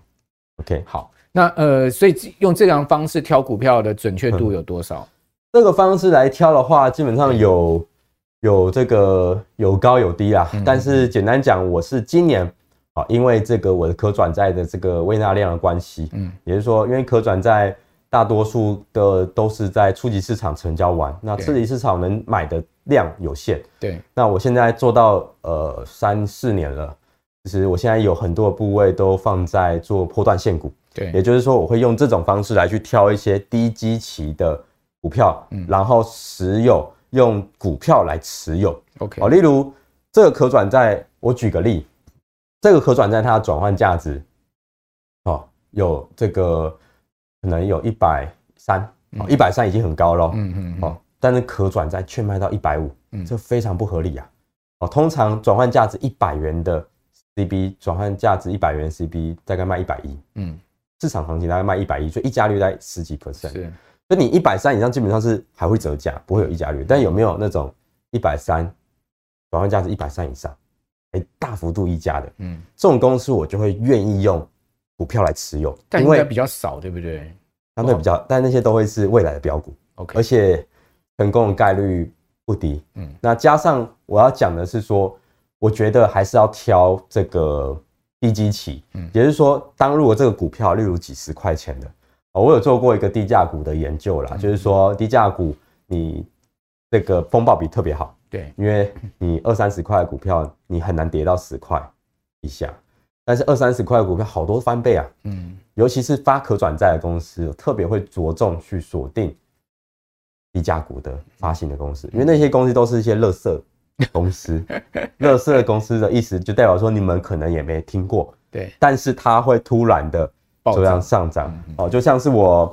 ，OK，好。那呃，所以用这样方式挑股票的准确度有多少？这个方式来挑的话，基本上有、嗯、有这个有高有低啦。嗯、但是简单讲，我是今年啊，因为这个我的可转债的这个微纳量的关系，嗯，也就是说，因为可转债大多数的都是在初级市场成交完，那次级市场能买的量有限，对。那我现在做到呃三四年了，其实我现在有很多部位都放在做波段现股，对，也就是说，我会用这种方式来去挑一些低基期的。股票，嗯，然后持有用股票来持有，OK，哦，例如这个可转债，我举个例，这个可转债它的转换价值，哦，有这个可能有一百三，哦，一百三已经很高了，嗯嗯，哦，但是可转债却卖到一百五，嗯，这非常不合理啊，哦，通常转换价值一百元的 CB，转换价值一百元 CB 大概卖一百一，嗯，市场行情大概卖一百一，所以溢价率在十几 percent。所以你一百三以上基本上是还会折价，不会有溢价率。但有没有那种一百三转换价值一百三以上，哎、欸，大幅度溢价的？嗯，这种公司我就会愿意用股票来持有，但应该比较少，对不对？相对比较，但那些都会是未来的标股。OK，而且成功的概率不低。嗯，那加上我要讲的是说，我觉得还是要挑这个低基期。嗯，也就是说，当如果这个股票例如几十块钱的。我有做过一个低价股的研究啦，就是说低价股你这个风暴比特别好，对，因为你二三十块的股票你很难跌到十块以下，但是二三十块的股票好多翻倍啊，嗯，尤其是发可转债的公司，特别会着重去锁定低价股的发行的公司，因为那些公司都是一些垃圾公司，垃圾公司的意思就代表说你们可能也没听过，对，但是它会突然的。这样上涨。哦，就像是我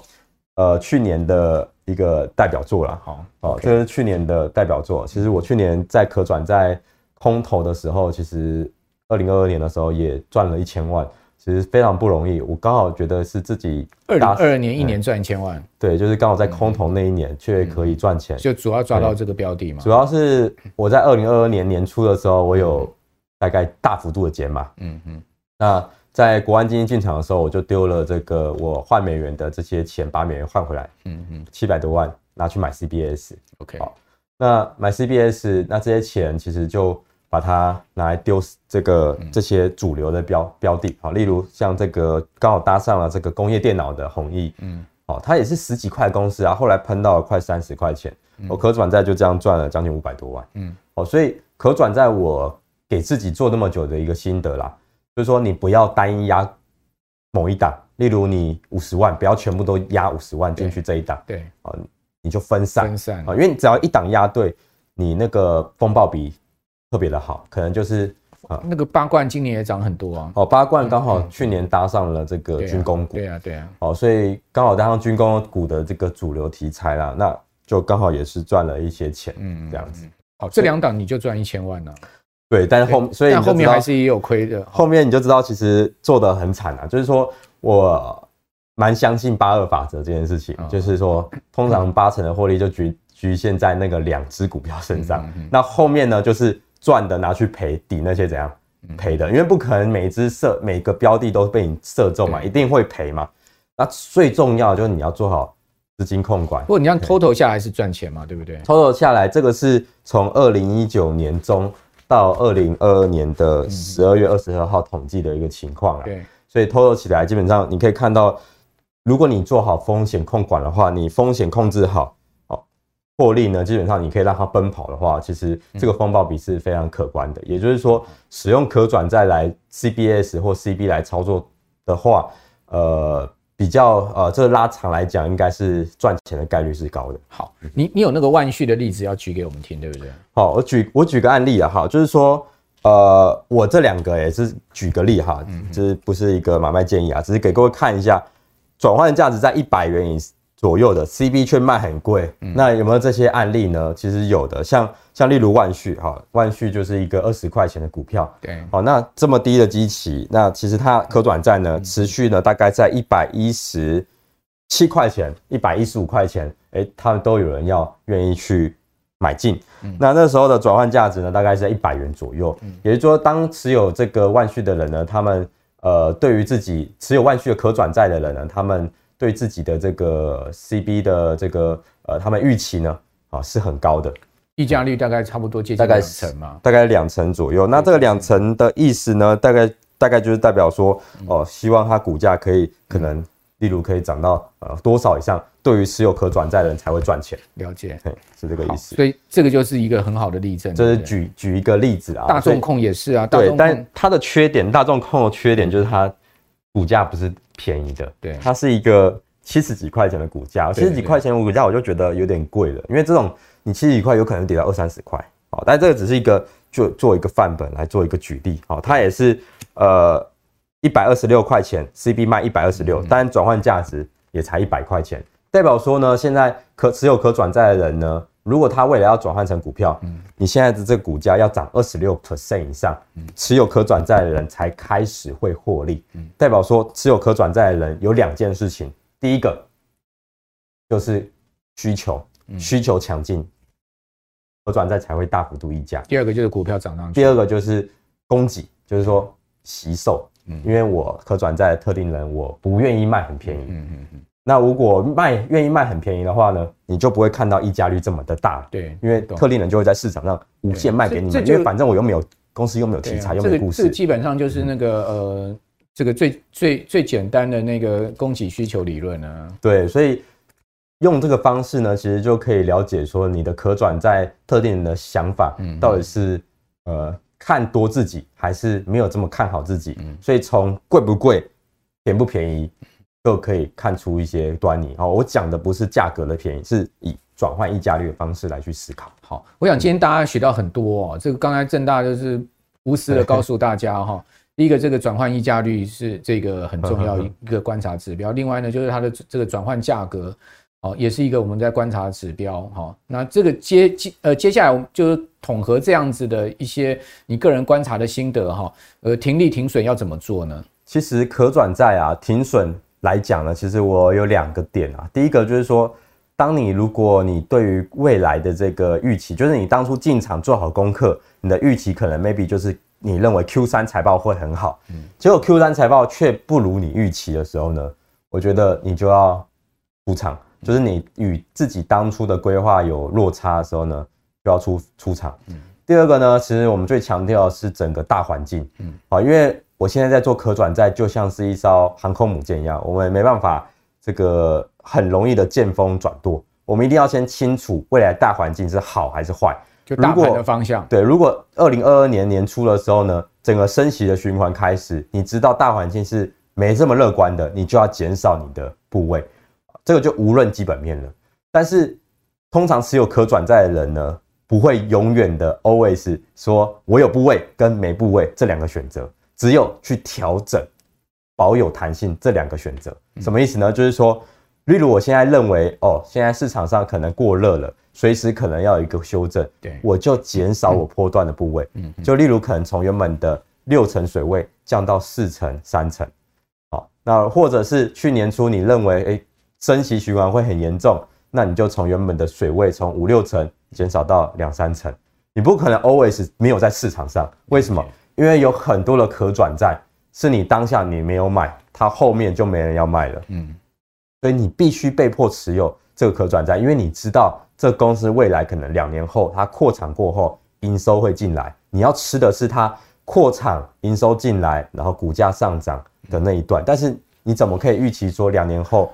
呃去年的一个代表作了，好哦，这是去年的代表作。其实我去年在可转债空头的时候，其实二零二二年的时候也赚了一千万，其实非常不容易。我刚好觉得是自己二零二二年一年赚一千万，对，就是刚好在空头那一年却可以赚钱，就主要抓到这个标的嘛。主要是我在二零二二年年初的时候，我有大概大幅度的减码，嗯嗯，那。在国安基金进场的时候，我就丢了这个我换美元的这些钱，把美元换回来，嗯嗯，七百多万拿去买 CBS。OK，好，那买 CBS，那这些钱其实就把它拿来丢这个这些主流的标标的，好，例如像这个刚好搭上了这个工业电脑的弘毅，嗯，哦，它也是十几块公司啊，后来喷到了快三十块钱，我可转债就这样赚了将近五百多万，嗯，哦，所以可转债我给自己做那么久的一个心得啦。就是说，你不要单一压某一档，例如你五十万，不要全部都压五十万进去这一档，对，啊，你就分散，分散。啊，因为你只要一档压对，你那个风暴比特别的好，可能就是啊，那个八冠今年也涨很多啊，哦，八冠刚好去年搭上了这个军工股，对啊，对啊，哦，所以刚好搭上军工股的这个主流题材啦，那就刚好也是赚了一些钱，嗯，这样子，好，这两档你就赚一千万了。对，但是后所以后面还是也有亏的。后面你就知道，其实做得很惨啊。就是说我蛮相信八二法则这件事情，就是说通常八成的获利就局局限在那个两只股票身上。那后面呢，就是赚的拿去赔抵那些怎样赔的，因为不可能每只射每个标的都被你射中嘛，一定会赔嘛。那最重要的就是你要做好资金控管。不过你这样 total 下来是赚钱嘛，对不对？total 下来，这个是从二零一九年中。到二零二二年的十二月二十二号统计的一个情况了，对，所以 total 起来基本上你可以看到，如果你做好风险控管的话，你风险控制，好获利呢，基本上你可以让它奔跑的话，其实这个风暴比是非常可观的。也就是说，使用可转债来 CBS 或 CB 来操作的话，呃。比较呃，这个拉长来讲，应该是赚钱的概率是高的。好，你你有那个万旭的例子要举给我们听，对不对？好，我举我举个案例啊，哈，就是说，呃，我这两个也是举个例哈，就是不是一个买卖建议啊，只是给各位看一下，转换价值在一百元以左右的 CB 却卖很贵，那有没有这些案例呢？其实有的，像。像例如万旭哈，万旭就是一个二十块钱的股票，对，好，那这么低的基期，那其实它可转债呢，持续呢大概在一百一十七块钱、一百一十五块钱，哎，他们都有人要愿意去买进。嗯、那那时候的转换价值呢，大概是在一百元左右。嗯、也就是说，当持有这个万旭的人呢，他们呃，对于自己持有万旭的可转债的人呢，他们对自己的这个 CB 的这个呃，他们预期呢，啊，是很高的。溢价率大概差不多接近两成嘛，大概两成左右。那这个两成的意思呢，大概大概就是代表说，哦，希望它股价可以可能，例如可以涨到呃多少以上，对于持有可转债的人才会赚钱。了解，是这个意思。所以这个就是一个很好的例证。这是举举一个例子啊，大众控也是啊，对，但它的缺点，大众控的缺点就是它股价不是便宜的，对，它是一个七十几块钱的股价，七十几块钱的股价我就觉得有点贵了，因为这种。你七十几块有可能跌到二三十块，好，但这个只是一个就做一个范本来做一个举例，好，它也是呃一百二十六块钱，CB 卖一百二十六，但转换价值也才一百块钱，代表说呢，现在可持有可转债的人呢，如果它未来要转换成股票，嗯，你现在的这个股价要涨二十六 percent 以上，嗯，持有可转债的人才开始会获利，嗯，代表说持有可转债的人有两件事情，第一个就是需求，需求强劲。可转债才会大幅度溢价。第二个就是股票涨上去。第二个就是供给，就是说惜售。嗯，因为我可转债的特定人，我不愿意卖很便宜。嗯嗯嗯。那如果卖愿意卖很便宜的话呢，你就不会看到溢价率这么的大。对，因为特定人就会在市场上无限卖给你们，因为反正我又没有公司，又没有题材，又没有故事。这个基本上就是那个呃，这个最最最简单的那个供给需求理论啊。对，所以。用这个方式呢，其实就可以了解说你的可转债特定人的想法，到底是呃看多自己，还是没有这么看好自己。所以从贵不贵、便不便宜，就可以看出一些端倪。好，我讲的不是价格的便宜，是以转换溢价率的方式来去思考。好，我想今天大家学到很多哦。这个刚才正大就是无私的 告诉大家哈，第一个这个转换溢价率是这个很重要 一个观察指标，另外呢就是它的这个转换价格。好，也是一个我们在观察的指标。好，那这个接接呃，接下来我们就是统合这样子的一些你个人观察的心得哈。呃，停利停损要怎么做呢？其实可转债啊，停损来讲呢，其实我有两个点啊。第一个就是说，当你如果你对于未来的这个预期，就是你当初进场做好功课，你的预期可能 maybe 就是你认为 Q 三财报会很好，嗯，结果 Q 三财报却不如你预期的时候呢，我觉得你就要出场。就是你与自己当初的规划有落差的时候呢，就要出出场。嗯，第二个呢，其实我们最强调的是整个大环境。嗯，啊，因为我现在在做可转债，就像是一艘航空母舰一样，我们没办法这个很容易的见风转舵。我们一定要先清楚未来大环境是好还是坏。就大盘的方向。对，如果二零二二年年初的时候呢，整个升息的循环开始，你知道大环境是没这么乐观的，你就要减少你的部位。这个就无论基本面了，但是通常持有可转债的人呢，不会永远的 always 说我有部位跟没部位这两个选择，只有去调整，保有弹性这两个选择。什么意思呢？就是说，例如我现在认为哦，现在市场上可能过热了，随时可能要有一个修正，对，我就减少我波段的部位，嗯，就例如可能从原本的六成水位降到四成、三成，好，那或者是去年初你认为诶升息循环会很严重，那你就从原本的水位从五六成减少到两三成，你不可能 always 没有在市场上，为什么？因为有很多的可转债是你当下你没有买，它后面就没人要卖了，嗯，所以你必须被迫持有这个可转债，因为你知道这公司未来可能两年后它扩产过后营收会进来，你要吃的是它扩产营收进来，然后股价上涨的那一段，但是你怎么可以预期说两年后？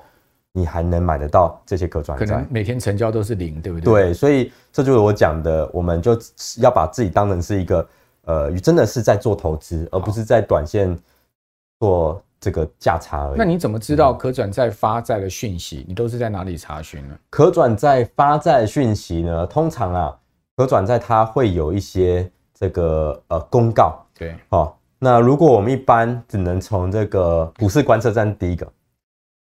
你还能买得到这些可转债？可能每天成交都是零，对不对？对，所以这就是我讲的，我们就要把自己当成是一个呃，真的是在做投资，而不是在短线做这个价差而已。那你怎么知道可转债发债的讯息？你都是在哪里查询呢？可转债发债讯息呢？通常啊，可转债它会有一些这个呃公告。对，好，那如果我们一般只能从这个股市观测站第一个。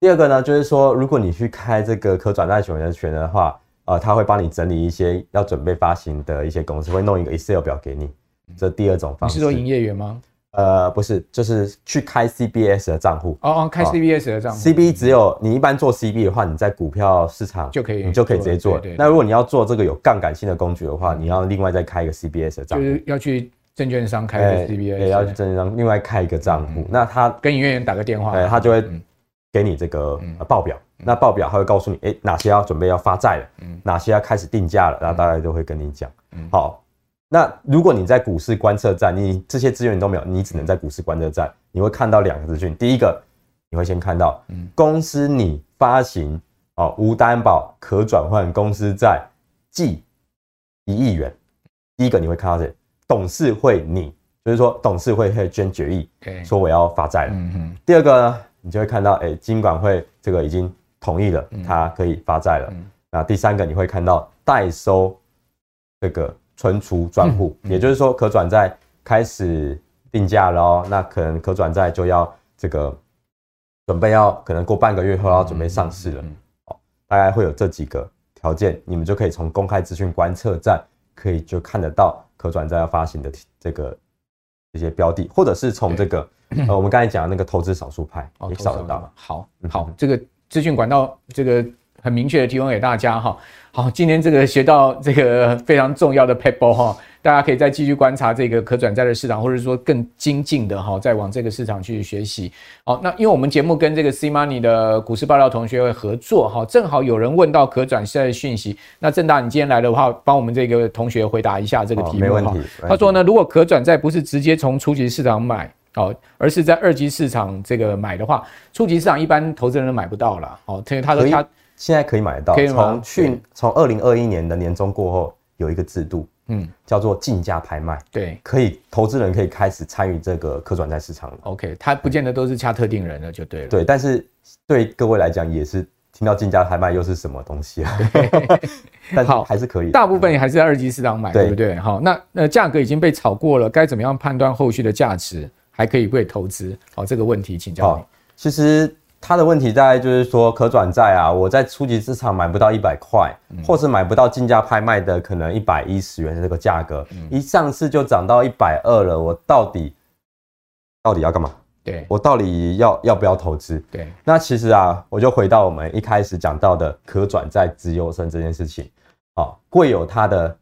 第二个呢，就是说，如果你去开这个可转债选择权的话，呃，他会帮你整理一些要准备发行的一些公司，会弄一个 Excel 表给你。这第二种方式。你是说营业员吗？呃，不是，就是去开 CBS 的账户。哦哦，开 CBS 的账户。CB 只有你一般做 CB 的话，你在股票市场就可以，你就可以直接做。那如果你要做这个有杠杆性的工具的话，你要另外再开一个 CBS 的账户。就是要去证券商开个 CBS，也要去证券商另外开一个账户。那他跟营业员打个电话，对，他就会给你这个报表。那报表他会告诉你，哎，哪些要准备要发债了，哪些要开始定价了，然后大概都会跟你讲。好。那如果你在股市观测站，你这些资源都没有，你只能在股市观测站，你会看到两个资讯。第一个，你会先看到，公司拟发行哦无担保可转换公司债，计一亿元。第一个你会看到这董事会拟，就是说董事会会捐决议，说我要发债了。第二个呢，你就会看到，哎，金管会这个已经同意了，它可以发债了。那第三个你会看到代收这个。存储专户，也就是说可转债开始定价了哦，那可能可转债就要这个准备要可能过半个月后要准备上市了，哦，大概会有这几个条件，你们就可以从公开资讯观测站可以就看得到可转债要发行的这个这些标的，或者是从这个呃我们刚才讲的那个投资少数派也找得到。好，好，这个资讯管道这个。很明确的提供给大家哈，好，今天这个学到这个非常重要的 paper 哈，大家可以再继续观察这个可转债的市场，或者说更精进的哈，再往这个市场去学习。好，那因为我们节目跟这个 C Money 的股市爆料同学会合作哈，正好有人问到可转债的讯息，那正大你今天来的话，帮我们这个同学回答一下这个题目哈。没问题。他说呢，如果可转债不是直接从初级市场买哦，而是在二级市场这个买的话，初级市场一般投资人都买不到了哦。因为他说他。现在可以买得到。从去从二零二一年的年中过后，有一个制度，嗯，叫做竞价拍卖。对，可以投资人可以开始参与这个可转债市场了。OK，它不见得都是掐特定人的，就对了。对，但是对各位来讲，也是听到竞价拍卖又是什么东西啊？但好，还是可以。大部分也还是在二级市场买，对不对？好，那那价格已经被炒过了，该怎么样判断后续的价值，还可以不可以投资？好，这个问题请教你。其实。他的问题大概就是说，可转债啊，我在初级市场买不到一百块，或是买不到竞价拍卖的可能一百一十元的这个价格，一上市就涨到一百二了，我到底到底要干嘛？对，我到底要要不要投资？对，那其实啊，我就回到我们一开始讲到的可转债资优生这件事情啊，贵有它的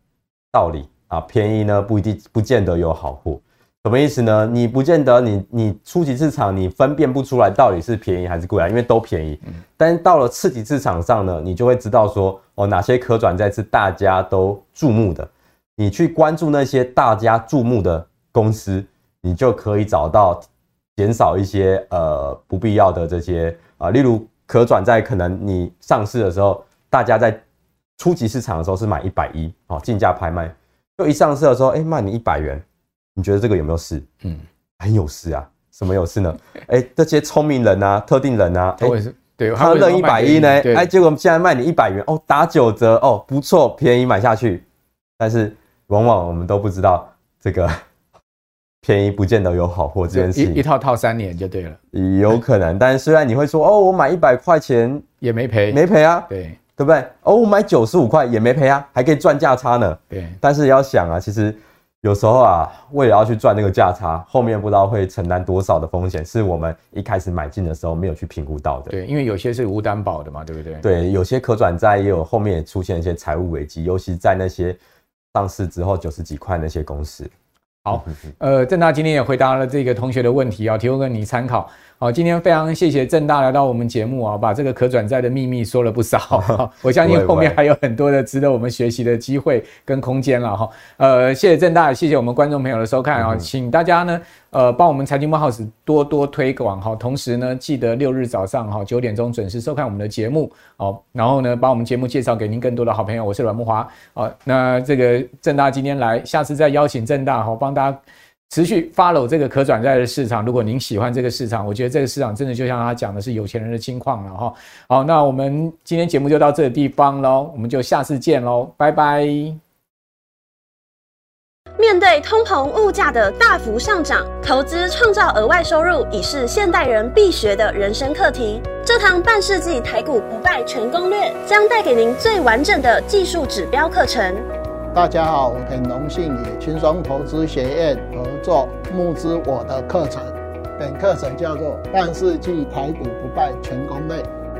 道理啊，便宜呢不一定不见得有好货。什么意思呢？你不见得你你初级市场你分辨不出来到底是便宜还是贵啊，因为都便宜。但是到了次级市场上呢，你就会知道说哦，哪些可转债是大家都注目的。你去关注那些大家注目的公司，你就可以找到减少一些呃不必要的这些啊，例如可转债，可能你上市的时候，大家在初级市场的时候是买一百一哦，竞价拍卖，就一上市的时候，哎，卖你一百元。你觉得这个有没有事？嗯，很有事啊。什么有事呢？哎、欸，这些聪明人啊，特定人啊，哎、欸，对，他认一百一呢，哎、欸，结果现在卖你一百元哦，打九折哦，不错，便宜买下去。但是往往我们都不知道这个 便宜不见得有好货这件事情，一一套套三年就对了，有可能。但是虽然你会说哦，我买一百块钱也没赔，没赔啊，对，对不对？哦，我买九十五块也没赔啊，还可以赚价差呢。对，但是要想啊，其实。有时候啊，为了要去赚那个价差，后面不知道会承担多少的风险，是我们一开始买进的时候没有去评估到的。对，因为有些是无担保的嘛，对不对？对，有些可转债也有后面也出现一些财务危机，尤其在那些上市之后九十几块那些公司。好，呃，郑大今天也回答了这个同学的问题啊，提供给你参考。好，今天非常谢谢正大来到我们节目啊，把这个可转债的秘密说了不少。我相信后面还有很多的值得我们学习的机会跟空间了哈。呃，谢谢正大，谢谢我们观众朋友的收看啊，请大家呢，呃，帮我们财经木 house 多多推广哈，同时呢，记得六日早上哈九点钟准时收看我们的节目哦，然后呢，把我们节目介绍给您更多的好朋友。我是阮木华，好，那这个正大今天来，下次再邀请正大哈帮。大家持续 follow 这个可转债的市场。如果您喜欢这个市场，我觉得这个市场真的就像他讲的是有钱人的金矿了哈。好，那我们今天节目就到这个地方喽，我们就下次见喽，拜拜。面对通膨物价的大幅上涨，投资创造额外收入已是现代人必学的人生课题。这堂半世纪台股不败全攻略将带给您最完整的技术指标课程。大家好，我很荣幸与轻松投资学院合作募资我的课程。本课程叫做《半世纪台股不败全攻略》，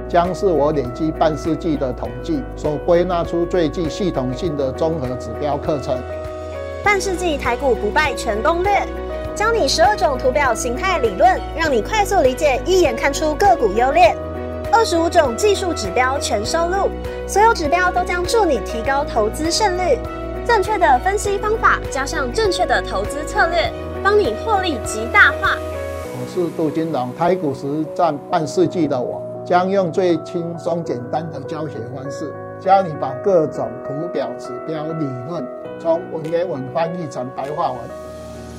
将是我累积半世纪的统计所归纳出最具系统性的综合指标课程。半世纪台股不败全攻略，教你十二种图表形态理论，让你快速理解，一眼看出个股优劣。二十五种技术指标全收录，所有指标都将助你提高投资胜率。正确的分析方法加上正确的投资策略，帮你获利极大化。我是杜金龙，台股实战半世纪的我，将用最轻松简单的教学方式，教你把各种图表指标理论。从文言文翻译成白话文，